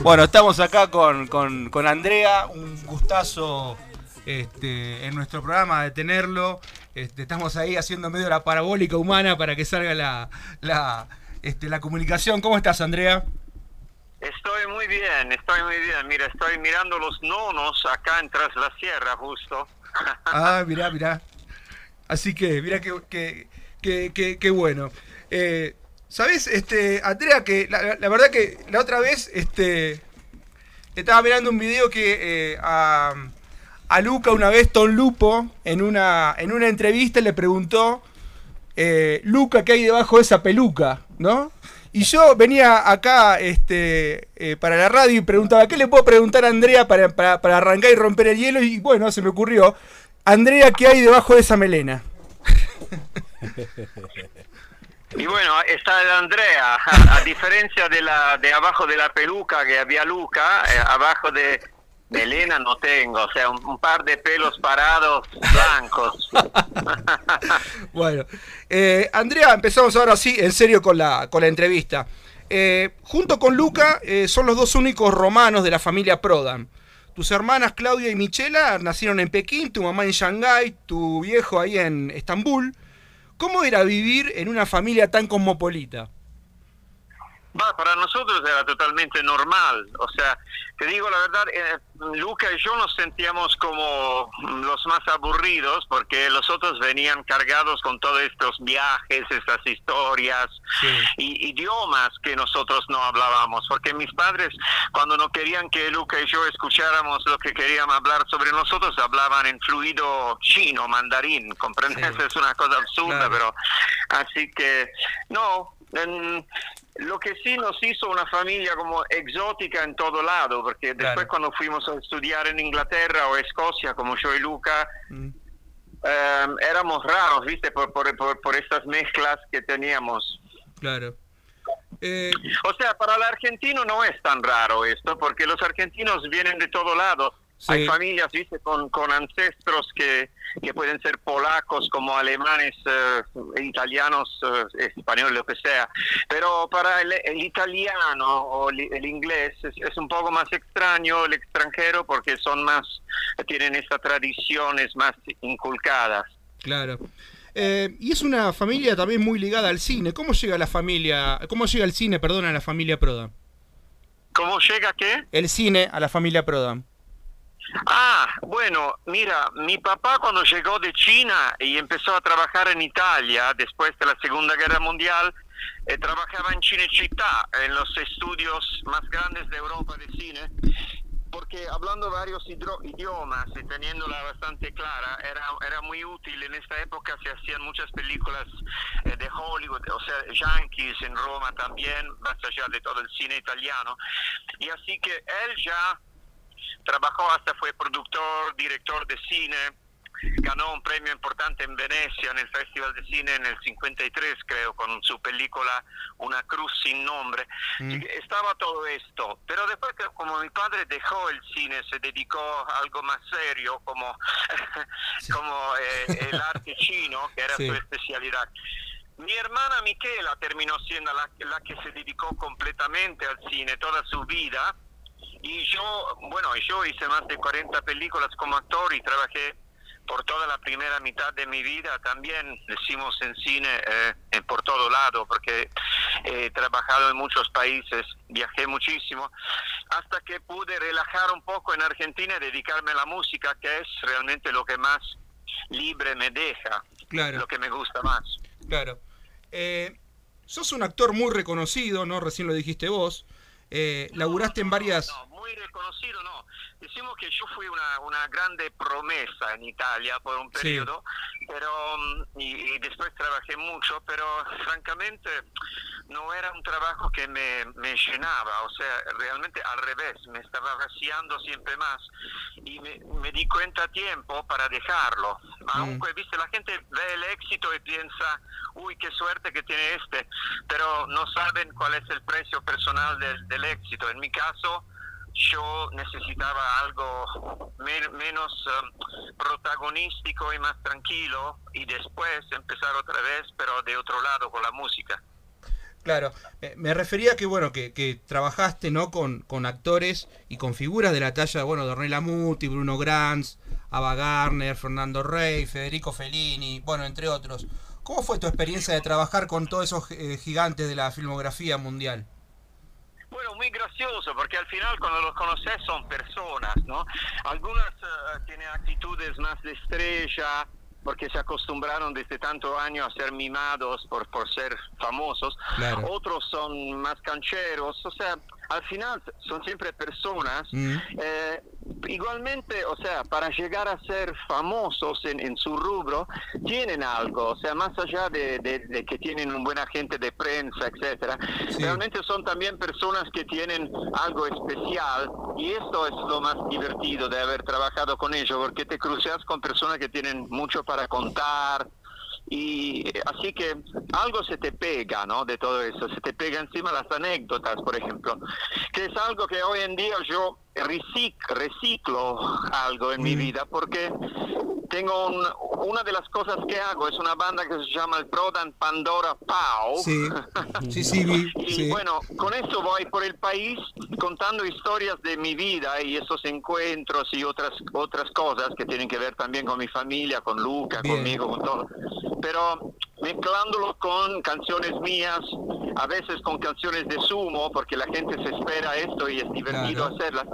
Bueno, estamos acá con, con, con Andrea, un gustazo este, en nuestro programa de tenerlo. Este, estamos ahí haciendo medio la parabólica humana para que salga la, la, este, la comunicación. ¿Cómo estás, Andrea? Estoy muy bien, estoy muy bien. Mira, estoy mirando los nonos acá en Tras la Sierra, justo. Ah, mirá, mirá. Así que, qué que, que, bueno. Eh, ¿Sabes, este, Andrea, que la, la, verdad que la otra vez este, estaba mirando un video que eh, a, a, Luca una vez Tom Lupo en una, en una entrevista le preguntó, eh, Luca, ¿qué hay debajo de esa peluca? ¿No? Y yo venía acá este, eh, para la radio y preguntaba, ¿qué le puedo preguntar a Andrea para, para, para, arrancar y romper el hielo? Y bueno, se me ocurrió, Andrea, ¿qué hay debajo de esa melena? Y bueno, está el Andrea, a, diferencia de la de abajo de la peluca que había Luca, eh, abajo de melena no tengo, o sea, un, par de pelos parados blancos. bueno, eh, Andrea, empezamos ahora sí, en serio, con la, con la entrevista. Eh, junto con Luca, son los dos únicos romanos de la familia Prodan. Tus hermanas Claudia y Michela nacieron en Pekín, tu mamá en Shanghái, tu viejo ahí en Estambul. ¿Cómo era vivir en una familia tan cosmopolita? Va, para nosotros era totalmente normal. O sea, te digo la verdad, eh, Luca y yo nos sentíamos como los más aburridos porque los otros venían cargados con todos estos viajes, estas historias sí. y idiomas que nosotros no hablábamos. Porque mis padres, cuando no querían que Luca y yo escucháramos lo que queríamos hablar sobre nosotros, hablaban en fluido chino, mandarín. ¿Comprendes? Sí. Es una cosa absurda, claro. pero así que no. En, lo que sí nos hizo una familia como exótica en todo lado, porque después cuando fuimos a estudiar en Inglaterra o Escocia, como yo y Luca, mm. eh, éramos raros, ¿viste? Por, por, por, por, estas mezclas que teníamos. Claro. Eh... O sea, para el argentino no es tan raro esto, porque los argentinos vienen de todo lado. Sí. Hay familias, viste, con, con ancestros que, que, pueden ser polacos, como alemanes, eh, italianos, eh, españoles, lo que sea. Pero para el, el italiano o el, el inglés es, es, un poco más extraño el extranjero porque son más, tienen estas tradiciones más inculcadas. Claro. Eh, y es una familia también muy ligada al cine. ¿Cómo llega la familia, cómo llega el cine, perdón, a la familia Prodan? ¿Cómo llega qué? El cine a la familia Prodan. Ah, bueno, mira, mi papá cuando llegó de China y empezó a trabajar en Italia después de la Segunda Guerra Mundial, eh, trabajaba en Cinecittà, en los estudios más grandes de Europa de cine, porque hablando varios idiomas y teniéndola bastante clara, era, era muy útil. En esta época se hacían muchas películas eh, de Hollywood, o sea, yankees en Roma también, más allá de todo el cine italiano. Y así que él ya trabajó hasta fue productor, director de cine, ganó un premio importante en Venecia en el Festival de Cine en el 53 creo con su película Una cruz sin nombre mm. estaba todo esto pero después como mi padre dejó el cine se dedicó a algo más serio como como eh, el arte chino que era sí. su especialidad mi hermana Miquela terminó siendo la, la que se dedicó completamente al cine toda su vida y yo, bueno, yo hice más de 40 películas como actor y trabajé por toda la primera mitad de mi vida. También decimos en cine eh, por todo lado porque he trabajado en muchos países viajé muchísimo hasta que pude relajar un poco en Argentina y dedicarme a la música que es realmente lo que más libre me deja claro. lo que me gusta más. Claro. Eh, sos un actor muy reconocido no recién lo dijiste vos. Eh, no, en varias no, muy reconocido no decimos que yo fui una, una grande promesa en Italia por un periodo, sí. pero mm, y, y, después trabajé mucho, pero francamente no era un trabajo que me, me, llenaba, o sea, realmente al revés, me estaba vaciando siempre más y me, me di cuenta a tiempo para dejarlo. Mm. Aunque, viste, la gente ve el éxito y piensa, uy, qué suerte que tiene este, pero no saben cuál es el precio personal del, del éxito. En mi caso, yo necesitaba algo menos um, protagonístico y más tranquilo y después empezar otra vez, pero de otro lado con la música. Claro, me refería que bueno, que, trabajaste ¿no? Con, con, actores y con figuras de la talla bueno, de Ornella Muti, Bruno Granz, Ava Garner, Fernando Rey, Federico Fellini, bueno, entre otros. ¿Cómo fue tu experiencia de trabajar con todos esos eh, gigantes de la filmografía mundial? Bueno, muy gracioso, porque al final cuando los conoces son personas, ¿no? Algunas uh, tienen actitudes más de estrella, porque se acostumbraron desde tanto años a ser mimados por, por ser famosos. Otros son más cancheros, o sea, al final son siempre personas. Mm. Eh, igualmente, o sea, para llegar a ser famosos en, su rubro, tienen algo, o sea, más allá de, que tienen un buen agente de prensa, etcétera, realmente son también personas que tienen algo especial y esto es lo más divertido de haber trabajado con ellos, porque te cruzas con personas que tienen mucho para contar, y así que algo se te pega, ¿no? De todo eso, se te pega encima las anécdotas, por ejemplo, que es algo que hoy en día yo reciclo algo en mi vida porque tengo una de las cosas que hago es una banda que se llama el Prodan Pandora Pau. Sí, sí, sí, y bueno, con eso voy por el país contando historias de mi vida y esos encuentros y otras otras cosas que tienen que ver también con mi familia, con Luca, conmigo, con todo. Pero mezclándolo con canciones mías, a veces con canciones de sumo, porque la gente se espera esto y es divertido hacerlas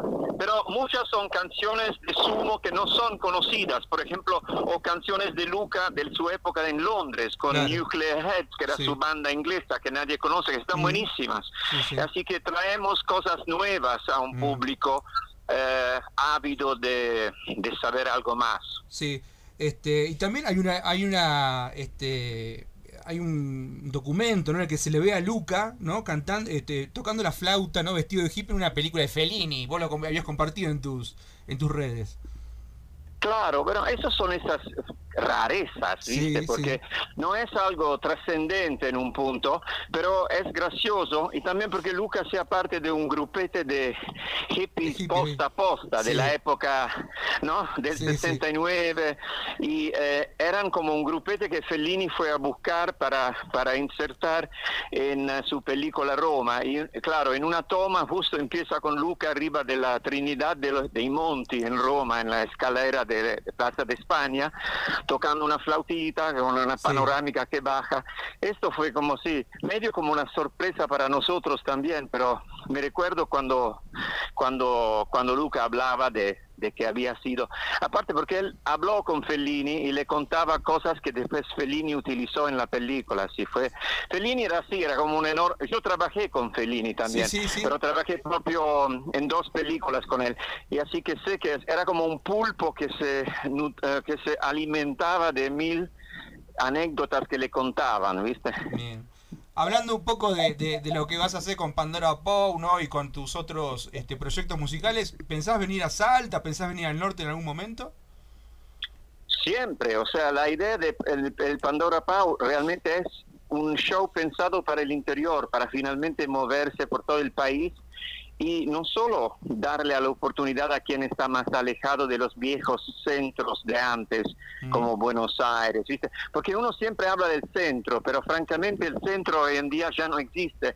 pero muchas son canciones de sumo que no son conocidas, por ejemplo, o canciones de Luca de su época en Londres con Nuclear Heads, que era su banda inglesa que nadie conoce, que están mm. buenísimas. Así que traemos cosas nuevas a un mm. público eh, ávido de, de saber algo más. Sí, este, y también hay una, hay una, este, hay un documento en el que se le ve a Luca ¿no? cantando este, tocando la flauta no vestido de hippie en una película de Fellini. Vos lo habías compartido en tus en tus redes Claro, pero esas son esas rarezas, ¿viste? Porque no es algo trascendente en un punto, pero es gracioso y también porque Lucas sea parte de un grupete de hippies posta a posta de la época, ¿no? Del 69 y eh, eran como un grupete que Fellini fue a buscar para, para insertar en eh, su película Roma y claro, en una toma justo empieza con Luca arriba de la Trinidad de los, dei Monti en Roma, en la escalera de, Plaza de España, tocando una flautita con una panorámica que baja. Esto fue como si, medio como una sorpresa para nosotros también, pero me recuerdo cuando, cuando, cuando Luca hablaba de, de que había sido, aparte porque él habló con Fellini y le contaba cosas que después Fellini utilizó en la película, así fue. Fellini era así, era como un enorme, yo trabajé con Fellini también, pero trabajé propio en dos películas con él, y así que sé que era como un pulpo que se, eh, que se alimentaba de mil anécdotas que le contaban, ¿viste? Hablando un poco de, lo que vas a hacer con Pandora Pau, ¿no? Y con tus otros este, proyectos musicales, ¿pensás venir a Salta? ¿Pensás venir al norte en algún momento? Siempre, o sea, la idea de el, Pandora Pau realmente es un show pensado para el interior, para finalmente moverse por todo el país y no solo darle a la oportunidad a quien está más alejado de los viejos centros de antes, mm. como Buenos Aires, ¿viste? Porque uno siempre habla del centro, pero francamente el centro hoy en día ya no existe.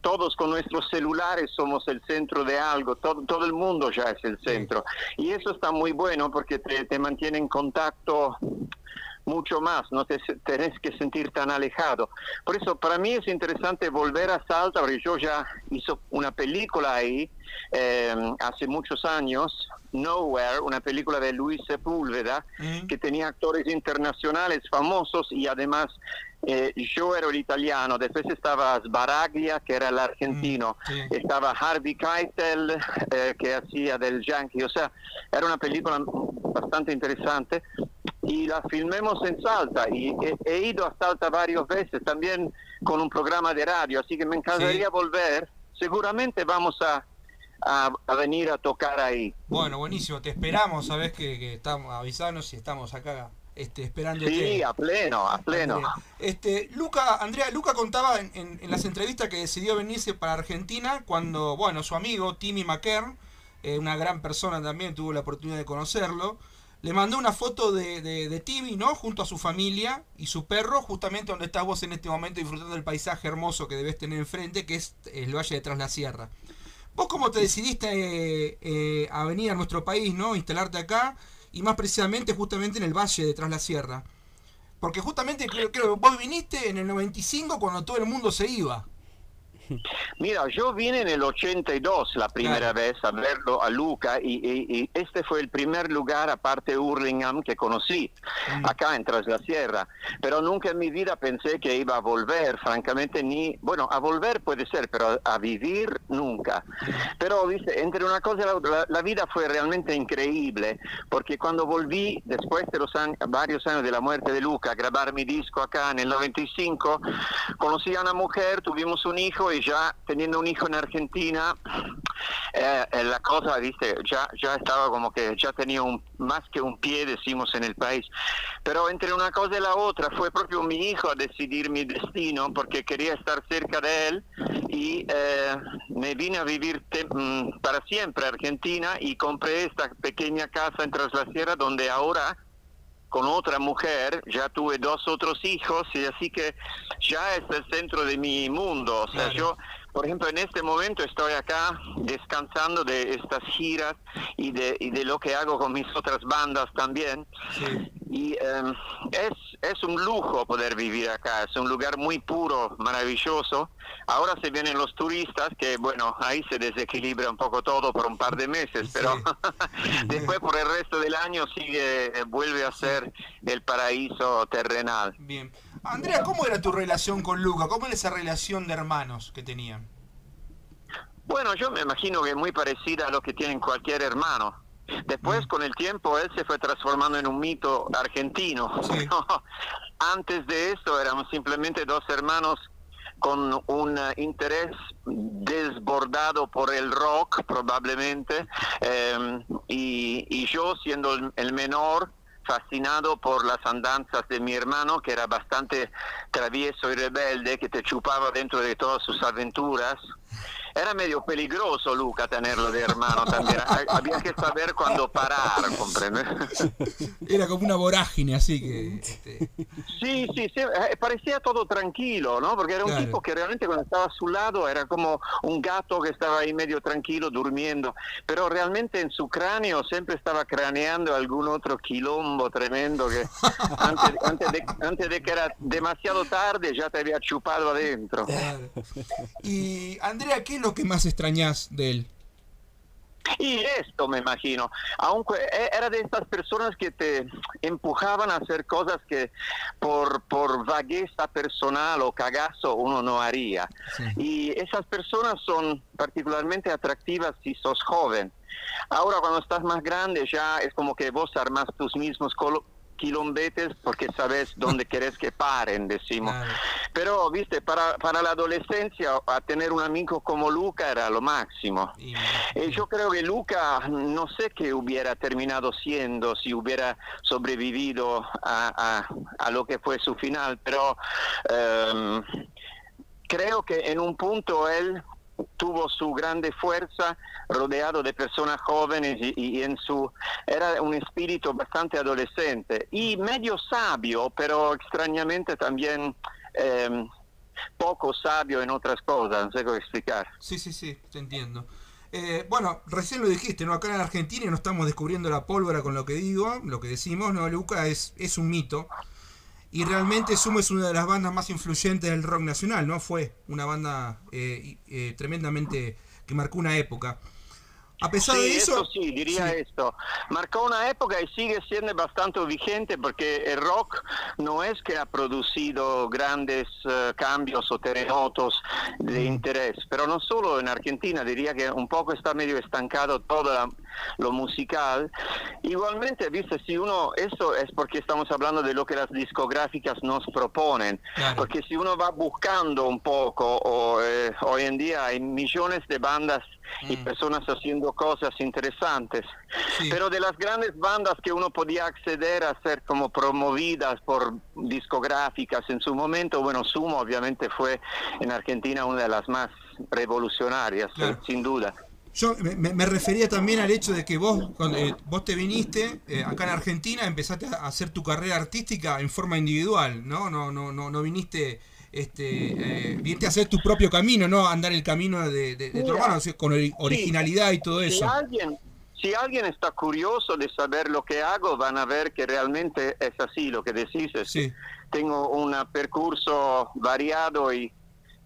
Todos con nuestros celulares somos el centro de algo, todo, todo el mundo ya es el centro. Y eso está muy bueno porque te, te mantiene en contacto mucho más, no te tenés que sentir tan alejado. Por eso para mí es interesante volver a Salta, porque yo ya hizo una película ahí eh, hace muchos años, Nowhere, una película de Luis Sepúlveda, mm. que tenía actores internacionales famosos y además eh, yo era el italiano, después estaba Sbaraglia, que era el argentino, mm, estaba Harvey Keitel, eh, que hacía del Yankee, o sea, era una película bastante interesante y la filmemos en Salta y he, ido a Salta varias veces también con un programa de radio, así que me encantaría volver. Seguramente vamos a, a, venir a tocar ahí. Bueno, buenísimo, te esperamos, sabes que, que estamos avisanos y estamos acá este, esperando. Sí, a pleno, a pleno. Este, Luca, Andrea, Luca contaba en, en, las entrevistas que decidió venirse para Argentina cuando, bueno, su amigo Timmy McKern eh, una gran persona también, tuvo la oportunidad de conocerlo. Le mandó una foto de, de, de Tibi, ¿no? Junto a su familia y su perro, justamente donde estás vos en este momento disfrutando del paisaje hermoso que debes tener enfrente, que es el Valle de Tras la Sierra. ¿Vos cómo te decidiste eh, eh, a venir a nuestro país, ¿no? Instalarte acá y más precisamente justamente en el Valle de Tras la Sierra. Porque justamente creo, creo que vos viniste en el 95 cuando todo el mundo se iba. Mira, yo vine en el 82 la primera vez a verlo a Luca y, este fue el primer lugar, aparte de Hurlingham, que conocí mm. acá en Tras la Sierra. Pero nunca en mi vida pensé que iba a volver, francamente, ni, bueno, a volver puede ser, pero a, vivir nunca. Mm. Pero, viste, entre una cosa y la otra, la, vida fue realmente increíble, porque cuando volví, después de los años, varios años de la muerte de Luca, a grabar mi disco acá en el 95, conocí a una mujer, tuvimos un hijo y ya teniendo un hijo en Argentina, eh, eh, la cosa, viste, ya, ya estaba como que ya tenía un, más que un pie, decimos, en el país. Pero entre una cosa y la otra fue propio mi hijo a decidir mi destino porque quería estar cerca de él y eh, me vine a vivir mm, para siempre a Argentina y compré esta pequeña casa en Tras donde ahora con otra mujer, ya tuve dos otros hijos y así que ya es el centro de mi mundo. O sea, yo, por ejemplo, en este momento estoy acá descansando de estas giras y de, y de lo que hago con mis otras bandas también. Y em, es, es un lujo poder vivir acá, es un lugar muy puro, maravilloso. Ahora se vienen los turistas, que bueno, ahí se desequilibra un poco todo por un par de meses, pero después por el resto del año sigue, eh, vuelve a ser el paraíso terrenal. Bien. Andrea, ¿cómo era tu relación con Luca? ¿Cómo era esa relación de hermanos que tenían? Bueno, yo me imagino que es muy parecida a lo que tienen cualquier hermano. Después, con el tiempo, él se fue transformando en un mito argentino. Antes de eso, éramos simplemente dos hermanos con un interés desbordado por el rock, probablemente, em, y, yo siendo el menor, fascinado por las andanzas de mi hermano, que era bastante travieso y rebelde, que te chupaba dentro de todas sus aventuras. Era medio peligroso, Luca, tenerlo de hermano también. Había que saber cuándo parar, ¿comprendes? Era como una vorágine, así que... Este, sí, sí, sí, eh, parecía todo tranquilo, ¿no? Porque era un tipo que realmente cuando estaba a su lado era como un gato que estaba ahí medio tranquilo, durmiendo. Pero realmente en su cráneo siempre estaba craneando algún otro quilombo tremendo que antes, antes, de, antes de que era demasiado tarde ya te había chupado adentro. Y Andrea, ¿qué es lo que más extrañas de él? Y esto me imagino, aunque era de estas personas que te empujaban a hacer cosas que por, por vagueza personal o cagazo uno no haría. Y esas personas son particularmente atractivas si sos joven. Ahora cuando estás más grande ya es como que vos armas tus mismos quilombetes porque sabes dónde querés que paren, decimos. Pero, viste, para, para la adolescencia, a tener un amigo como Luca era lo máximo. Y, eh, yo creo que Luca, no sé qué hubiera terminado siendo si hubiera sobrevivido a, a, lo que fue su final, pero em, creo que en un punto él tuvo su grande fuerza rodeado de personas jóvenes y, en su era un espíritu bastante adolescente y medio sabio pero extrañamente también em, poco sabio en otras cosas no sé cómo explicar sí sí sí te entiendo eh, bueno, recién lo dijiste, ¿no? Acá en Argentina no estamos descubriendo la pólvora con lo que digo, lo que decimos, ¿no? Luca es, es un mito. Y realmente Sumo es una de las bandas más influyentes del rock nacional, ¿no? Fue una banda eh, eh, tremendamente que marcó una época. A pesar de eso, sí, diría esto. Marcó una época y sigue siendo bastante vigente porque el rock no es que ha producido grandes eh, cambios o terremotos de mm. interés, pero no solo en Argentina, diría que un poco está medio estancado todo lo musical. Igualmente, viste, si uno, eso es porque estamos hablando de lo que las discográficas nos proponen, porque si uno va buscando un poco, o, eh, hoy en día hay millones de bandas y mm. personas haciendo cosas interesantes. Pero de las grandes bandas que uno podía acceder a ser como promovidas por discográficas en su momento, bueno, Sumo obviamente fue en Argentina una de las más revolucionarias, sin duda. Yo me, refería también al hecho de que vos, cuando, eh, vos te viniste eh, acá en Argentina, empezaste a hacer tu carrera artística en forma individual, ¿no? No, no, no, no viniste, este, eh, viniste a hacer tu propio camino, ¿no? Andar el camino de, tu hermano, con originalidad y todo eso. Si alguien, si alguien está curioso de saber lo que hago, van a ver que realmente es así, lo que decís. sí. Tengo un percurso variado y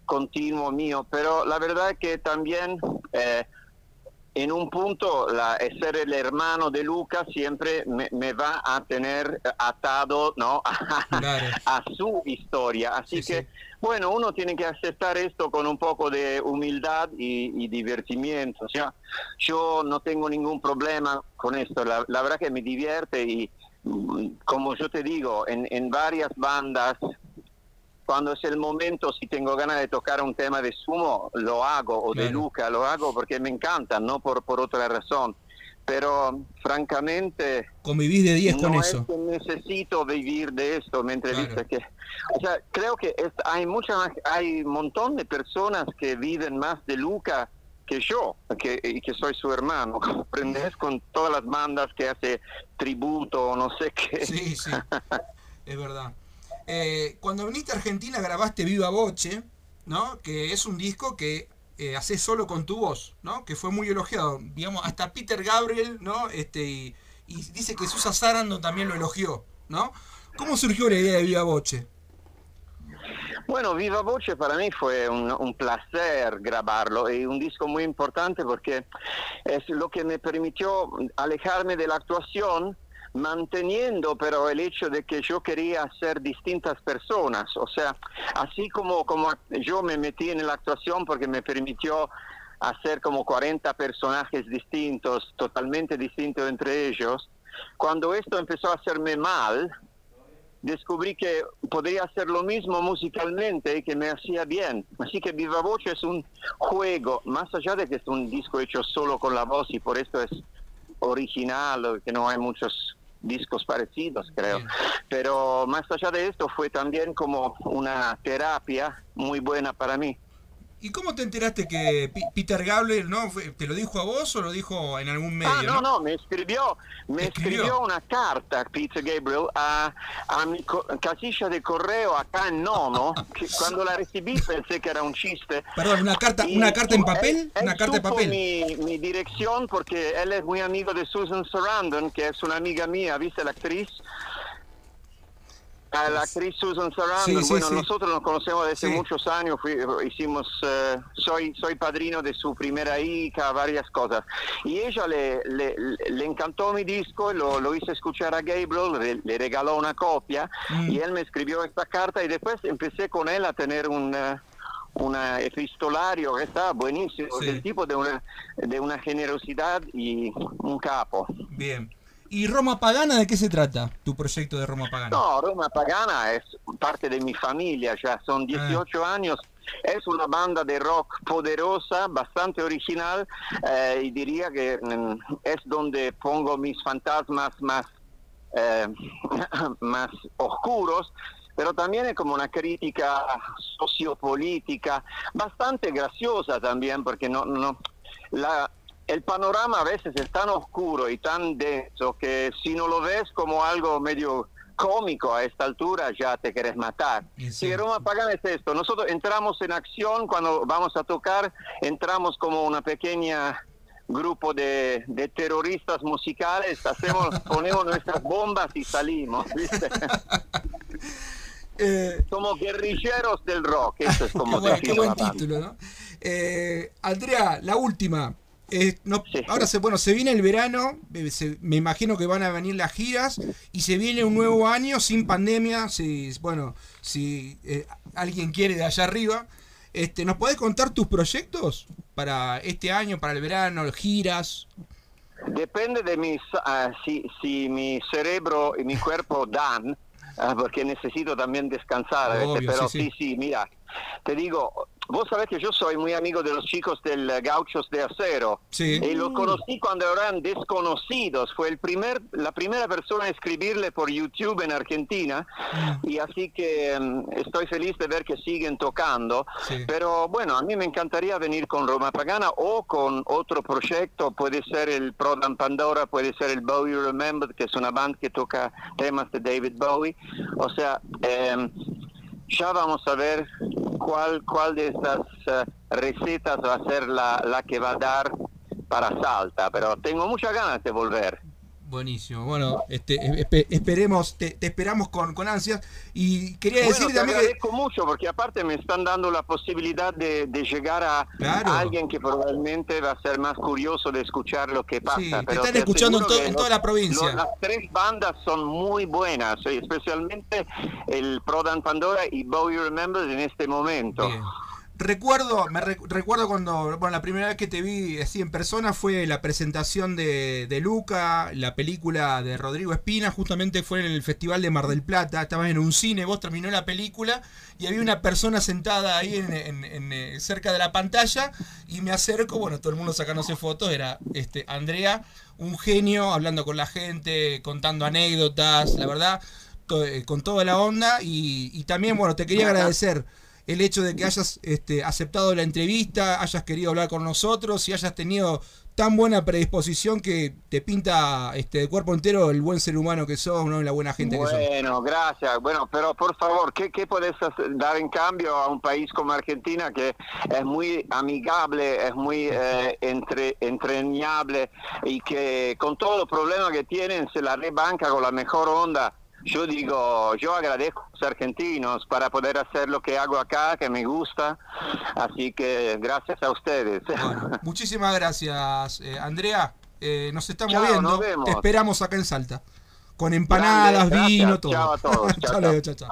continuo mío, pero la verdad es que también eh, en un punto la, ser el hermano de Lucas siempre me, va a tener atado ¿no? a, su historia. Así que, bueno, uno tiene que aceptar esto con un poco de humildad y, divertimiento. O sea, yo no tengo ningún problema con esto. La, la verdad que me divierte y, mm, como yo te digo, en, en varias bandas cuando es el momento, si tengo ganas de tocar un tema de Sumo, lo hago, o de Luca, lo hago porque me encanta, no por, por otra razón. Pero francamente... Convivís de 10 con eso. necesito vivir de esto, me entrevista que... O sea, creo que hay mucha hay un montón de personas que viven más de Luca que yo, que, y que soy su hermano, ¿comprendes? Con todas las bandas que hace tributo, no sé qué. Sí, sí, es verdad. Eh, cuando viniste a Argentina grabaste Viva Voce, ¿no? Que es un disco que eh, haces solo con tu voz, ¿no? Que fue muy elogiado. Digamos, hasta Peter Gabriel, ¿no? Este, y, dice que Susa Sarandon también lo elogió, ¿no? ¿Cómo surgió la idea de Viva Voce? Bueno, Viva Voce para mí fue un, un, placer grabarlo y un disco muy importante porque es lo que me permitió alejarme de la actuación manteniendo pero el hecho de que yo quería ser distintas personas, o sea, así como, como yo me metí en la actuación porque me permitió hacer como 40 personajes distintos, totalmente distintos entre ellos, cuando esto empezó a hacerme mal, descubrí que podría hacer lo mismo musicalmente y que me hacía bien. Así que Viva Voce es un juego, más allá de que es un disco hecho solo con la voz y por esto es original, que no hay muchos discos parecidos, creo. Pero más allá de esto fue también como una terapia muy buena para mí. ¿Y cómo te enteraste que Peter Gabriel no te lo dijo a vos o lo dijo en algún medio? Ah, no, no, me escribió, me escribió, una carta Peter Gabriel a, a mi casilla de correo acá en Nono. que cuando la recibí pensé que era un chiste. Perdón, una carta, una carta en papel, una carta de papel. Mi, mi dirección porque él es muy amigo de Susan Sarandon, que es una amiga mía, ¿viste la actriz? A la actriz Susan Sarandon, bueno, nosotros nos conocemos desde muchos años, hicimos, eh, soy, soy padrino de su primera hija, varias cosas. Y ella le, le, encantó mi disco, lo, lo hice escuchar a Gabriel, le, regaló una copia mm. y él me escribió esta carta y después empecé con él a tener un... Uh, una epistolario que está buenísimo, del tipo de una, de una generosidad y un capo. Bien. ¿Y Roma Pagana de qué se trata, tu proyecto de Roma Pagana? No, Roma Pagana es parte de mi familia, ya son 18 ah. años. Es una banda de rock poderosa, bastante original eh, y diría que mm, es donde pongo mis fantasmas más, eh, más oscuros, pero también es como una crítica sociopolítica, bastante graciosa también, porque no, no, la, el panorama a veces es tan oscuro y tan denso que si no lo ves como algo medio cómico a esta altura ya te quieres matar. Si Roma Pagana es esto, nosotros entramos en acción cuando vamos a tocar, entramos como una pequeña grupo de, terroristas musicales, hacemos, ponemos nuestras bombas y salimos, ¿viste? Eh, como guerrilleros del rock, eso es como qué buen, título, ¿no? Eh, Andrea, la última. Eh, ahora se, bueno, se viene el verano, eh, me imagino que van a venir las giras y se viene un nuevo año sin pandemia, si bueno, si eh, alguien quiere de allá arriba, este, ¿nos podés contar tus proyectos para este año, para el verano, giras? Depende de mis, ah, si, si mi cerebro y mi cuerpo dan, ah, porque necesito también descansar, pero sí, sí, mira, te digo, vos sabés que yo soy muy amigo de los chicos del Gauchos de Acero. Sí. Y los conocí cuando eran desconocidos. Fue el primer, la primera persona a escribirle por YouTube en Argentina. Mm. Y así que mm, estoy feliz de ver que siguen tocando. Sí. Pero bueno, a mí me encantaría venir con Roma Pagana o con otro proyecto. Puede ser el Prodan Pandora, puede ser el Bowie Remembered, que es una banda que toca temas de David Bowie. O sea, em, ya vamos a ver cuál, cuál de estas eh, recetas va a ser la, la que va a dar para Salta, pero tengo muchas ganas de volver. Buenísimo. Bueno, este, espe- esperemos, te, te esperamos con, con ansias. Y quería Bueno, decir te también que. agradezco mucho porque aparte me están dando la posibilidad de, de llegar a Claro. a alguien que probablemente va a ser más curioso de escuchar lo que pasa. Sí, te pero están escuchando en to- toda la provincia. los- las tres bandas son muy buenas, y especialmente el Prodan Pandora y Bowie Remembers en este momento. Bien. Recuerdo, me re- recuerdo cuando, bueno, la primera vez que te vi así en persona fue la presentación de, de Luca, la película de Rodrigo Espina, justamente fue en el Festival de Mar del Plata, estabas en un cine, vos terminó la película y había una persona sentada ahí en, en- en, eh, cerca de la pantalla y me acerco, bueno, todo el mundo sacándose fotos, era este Andrea, un genio, hablando con la gente, contando anécdotas, la verdad, to- eh, con toda la onda y, y también, bueno, te quería agradecer el hecho de que hayas este, aceptado la entrevista, hayas querido hablar con nosotros y hayas tenido tan buena predisposición que te pinta este, de cuerpo entero el buen ser humano que sos, ¿no? la buena gente que sos. Bueno, gracias. Bueno, pero por favor, ¿qué, qué podés dar en cambio a un país como Argentina que es muy amigable, es muy eh, entre, entrañable y que con todos los problemas que tienen se la rebanca con la mejor onda? Yo digo, yo agradezco a los argentinos para poder hacer lo que hago acá, que me gusta, así que gracias a ustedes. Muchísimas gracias, eh, Andrea. Eh, nos estamos viendo. Nos vemos. Te esperamos acá en Salta, con empanadas, vino, todo. Chao a todos. chao, chao.